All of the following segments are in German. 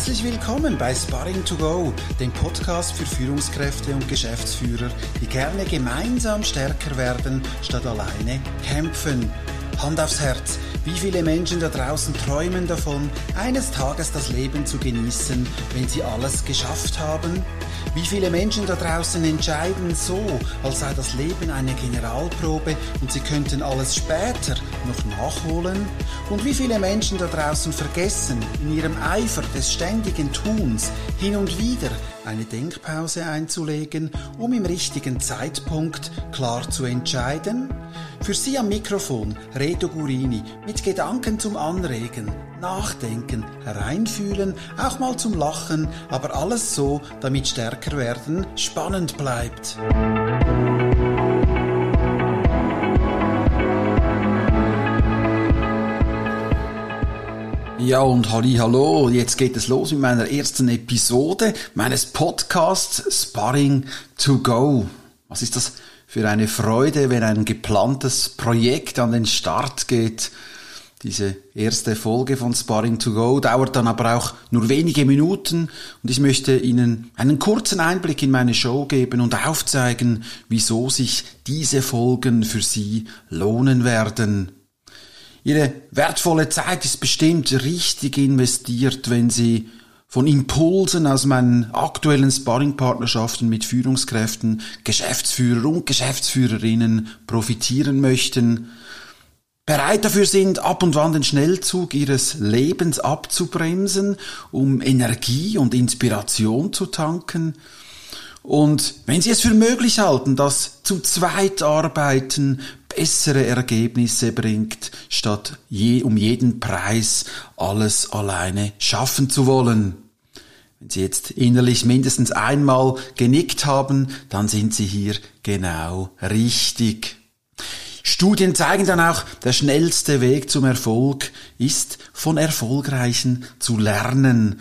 Herzlich willkommen bei Sparring to Go, dem Podcast für Führungskräfte und Geschäftsführer, die gerne gemeinsam stärker werden, statt alleine kämpfen. Hand aufs Herz, wie viele Menschen da draußen träumen davon, eines Tages das Leben zu genießen, wenn sie alles geschafft haben? Wie viele Menschen da draußen entscheiden so, als sei das Leben eine Generalprobe und sie könnten alles später noch nachholen? Und wie viele Menschen da draußen vergessen, in ihrem Eifer des ständigen Tuns hin und wieder eine Denkpause einzulegen, um im richtigen Zeitpunkt klar zu entscheiden? Für Sie am Mikrofon Reto Gurini mit Gedanken zum Anregen, Nachdenken, Hereinfühlen, auch mal zum Lachen, aber alles so, damit stärker werden spannend bleibt. Ja und halli hallo, jetzt geht es los mit meiner ersten Episode meines Podcasts Sparring to Go. Was ist das für eine Freude, wenn ein geplantes Projekt an den Start geht? Diese erste Folge von Sparring to Go dauert dann aber auch nur wenige Minuten und ich möchte Ihnen einen kurzen Einblick in meine Show geben und aufzeigen, wieso sich diese Folgen für Sie lohnen werden. Ihre wertvolle Zeit ist bestimmt richtig investiert, wenn Sie von Impulsen aus meinen aktuellen Sparringpartnerschaften mit Führungskräften, Geschäftsführer und Geschäftsführerinnen profitieren möchten, bereit dafür sind, ab und wann den Schnellzug ihres Lebens abzubremsen, um Energie und Inspiration zu tanken. Und wenn Sie es für möglich halten, dass zu zweit arbeiten bessere Ergebnisse bringt, statt je um jeden Preis alles alleine schaffen zu wollen. Wenn Sie jetzt innerlich mindestens einmal genickt haben, dann sind Sie hier genau richtig. Studien zeigen dann auch, der schnellste Weg zum Erfolg ist, von Erfolgreichen zu lernen.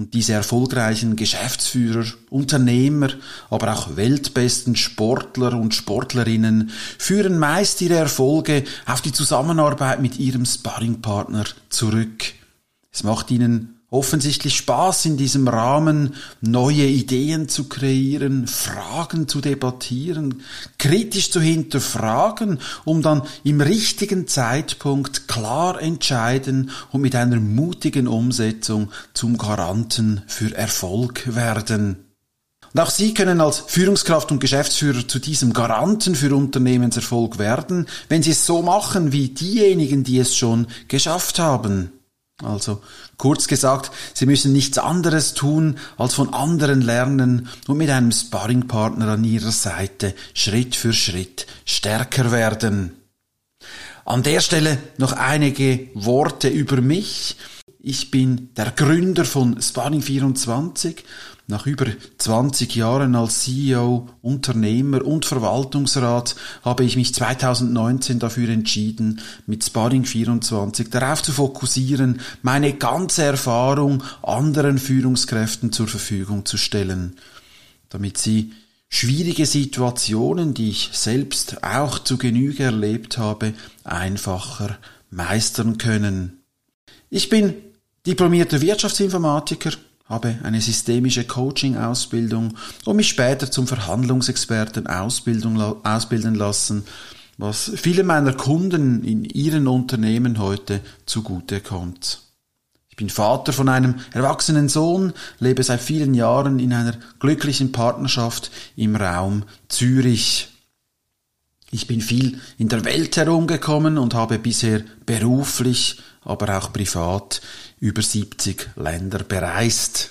Und diese erfolgreichen Geschäftsführer, Unternehmer, aber auch weltbesten Sportler und Sportlerinnen führen meist ihre Erfolge auf die Zusammenarbeit mit ihrem Sparringpartner zurück. Es macht ihnen offensichtlich Spaß in diesem Rahmen, neue Ideen zu kreieren, Fragen zu debattieren, kritisch zu hinterfragen, um dann im richtigen Zeitpunkt klar entscheiden und mit einer mutigen Umsetzung zum Garanten für Erfolg werden. Und auch Sie können als Führungskraft und Geschäftsführer zu diesem Garanten für Unternehmenserfolg werden, wenn Sie es so machen wie diejenigen, die es schon geschafft haben. Also kurz gesagt, Sie müssen nichts anderes tun, als von anderen lernen und mit einem Sparringpartner an Ihrer Seite Schritt für Schritt stärker werden. An der Stelle noch einige Worte über mich. Ich bin der Gründer von Sparring24. Nach über 20 Jahren als CEO, Unternehmer und Verwaltungsrat habe ich mich 2019 dafür entschieden, mit Sparring24 darauf zu fokussieren, meine ganze Erfahrung anderen Führungskräften zur Verfügung zu stellen, damit sie schwierige Situationen, die ich selbst auch zu Genüge erlebt habe, einfacher meistern können. Ich bin diplomierter Wirtschaftsinformatiker, habe eine systemische Coaching-Ausbildung und mich später zum Verhandlungsexperten ausbilden lassen, was viele meiner Kunden in ihren Unternehmen heute zugute kommt. Ich bin Vater von einem erwachsenen Sohn, lebe seit vielen Jahren in einer glücklichen Partnerschaft im Raum Zürich. Ich bin viel in der Welt herumgekommen und habe bisher beruflich, aber auch privat über 70 Länder bereist.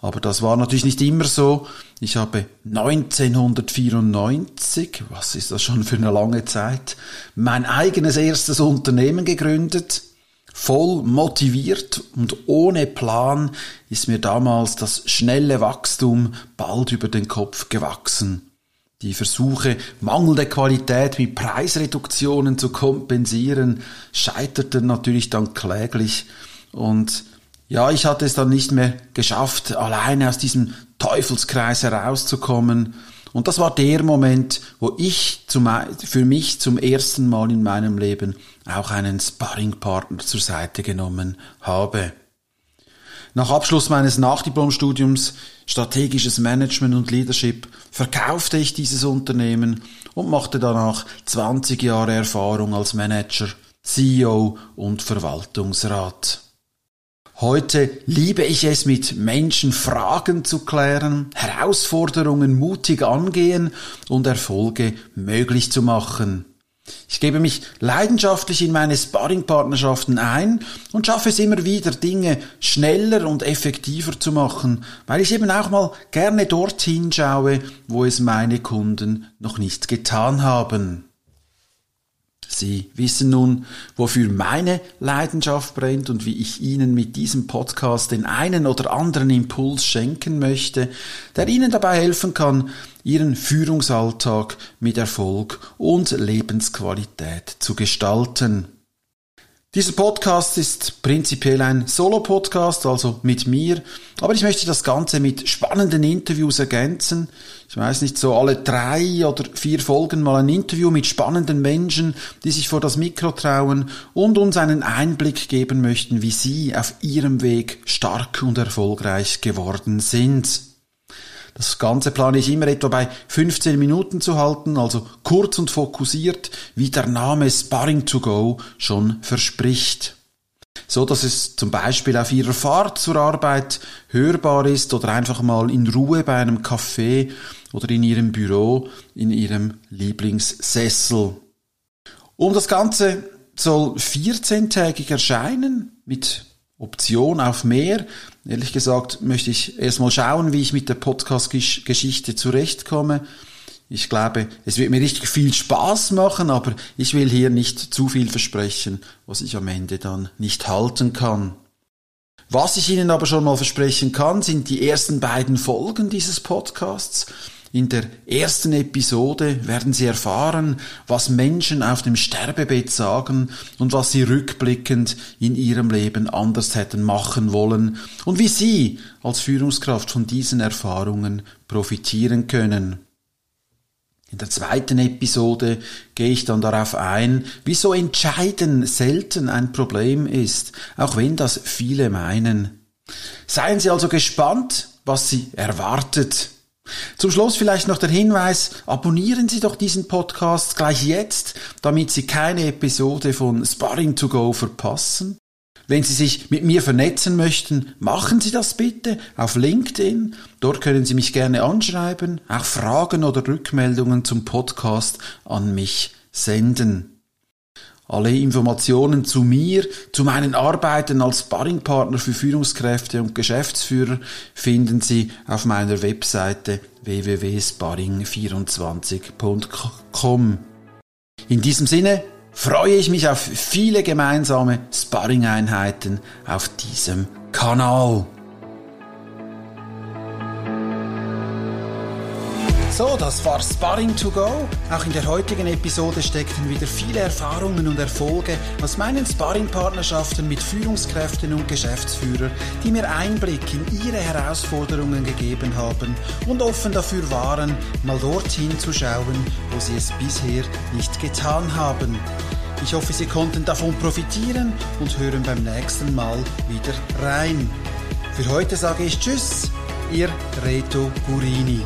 Aber das war natürlich nicht immer so. Ich habe 1994, was ist das schon für eine lange Zeit, mein eigenes erstes Unternehmen gegründet. Voll motiviert und ohne Plan ist mir damals das schnelle Wachstum bald über den Kopf gewachsen. Die Versuche, mangelnde Qualität mit Preisreduktionen zu kompensieren, scheiterten natürlich dann kläglich und ja, ich hatte es dann nicht mehr geschafft, alleine aus diesem Teufelskreis herauszukommen. Und das war der Moment, wo ich zum, für mich zum ersten Mal in meinem Leben auch einen Sparringpartner zur Seite genommen habe. Nach Abschluss meines Nachdiplomstudiums Strategisches Management und Leadership verkaufte ich dieses Unternehmen und machte danach 20 Jahre Erfahrung als Manager, CEO und Verwaltungsrat. Heute liebe ich es, mit Menschen Fragen zu klären, Herausforderungen mutig angehen und Erfolge möglich zu machen. Ich gebe mich leidenschaftlich in meine Sparringpartnerschaften ein und schaffe es immer wieder, Dinge schneller und effektiver zu machen, weil ich eben auch mal gerne dorthin schaue, wo es meine Kunden noch nicht getan haben. Sie wissen nun, wofür meine Leidenschaft brennt und wie ich Ihnen mit diesem Podcast den einen oder anderen Impuls schenken möchte, der Ihnen dabei helfen kann, Ihren Führungsalltag mit Erfolg und Lebensqualität zu gestalten. Dieser Podcast ist prinzipiell ein Solo-Podcast, also mit mir, aber ich möchte das Ganze mit spannenden Interviews ergänzen. Ich weiß nicht, so alle drei oder vier Folgen mal ein Interview mit spannenden Menschen, die sich vor das Mikro trauen und uns einen Einblick geben möchten, wie sie auf ihrem Weg stark und erfolgreich geworden sind. Das Ganze plane ich immer etwa bei 15 Minuten zu halten, also kurz und fokussiert, wie der Name Sparring to Go schon verspricht. So dass es zum Beispiel auf Ihrer Fahrt zur Arbeit hörbar ist oder einfach mal in Ruhe bei einem Café oder in Ihrem Büro, in Ihrem Lieblingssessel. Und das Ganze soll 14-tägig erscheinen mit Option auf mehr. Ehrlich gesagt möchte ich erstmal schauen, wie ich mit der Podcast-Geschichte zurechtkomme. Ich glaube, es wird mir richtig viel Spaß machen, aber ich will hier nicht zu viel versprechen, was ich am Ende dann nicht halten kann. Was ich Ihnen aber schon mal versprechen kann, sind die ersten beiden Folgen dieses Podcasts. In der ersten Episode werden Sie erfahren, was Menschen auf dem Sterbebett sagen und was sie rückblickend in ihrem Leben anders hätten machen wollen und wie Sie als Führungskraft von diesen Erfahrungen profitieren können. In der zweiten Episode gehe ich dann darauf ein, wieso Entscheiden selten ein Problem ist, auch wenn das viele meinen. Seien Sie also gespannt, was Sie erwartet. Zum Schluss vielleicht noch der Hinweis, abonnieren Sie doch diesen Podcast gleich jetzt, damit Sie keine Episode von Sparring to Go verpassen. Wenn Sie sich mit mir vernetzen möchten, machen Sie das bitte auf LinkedIn. Dort können Sie mich gerne anschreiben, auch Fragen oder Rückmeldungen zum Podcast an mich senden. Alle Informationen zu mir, zu meinen Arbeiten als Sparringpartner für Führungskräfte und Geschäftsführer finden Sie auf meiner Webseite www.sparring24.com. In diesem Sinne freue ich mich auf viele gemeinsame Sparring-Einheiten auf diesem Kanal. So, das war Sparring to Go. Auch in der heutigen Episode steckten wieder viele Erfahrungen und Erfolge aus meinen Sparring-Partnerschaften mit Führungskräften und Geschäftsführern, die mir Einblick in ihre Herausforderungen gegeben haben und offen dafür waren, mal dorthin zu schauen, wo sie es bisher nicht getan haben. Ich hoffe, Sie konnten davon profitieren und hören beim nächsten Mal wieder rein. Für heute sage ich Tschüss, Ihr Reto Gurini.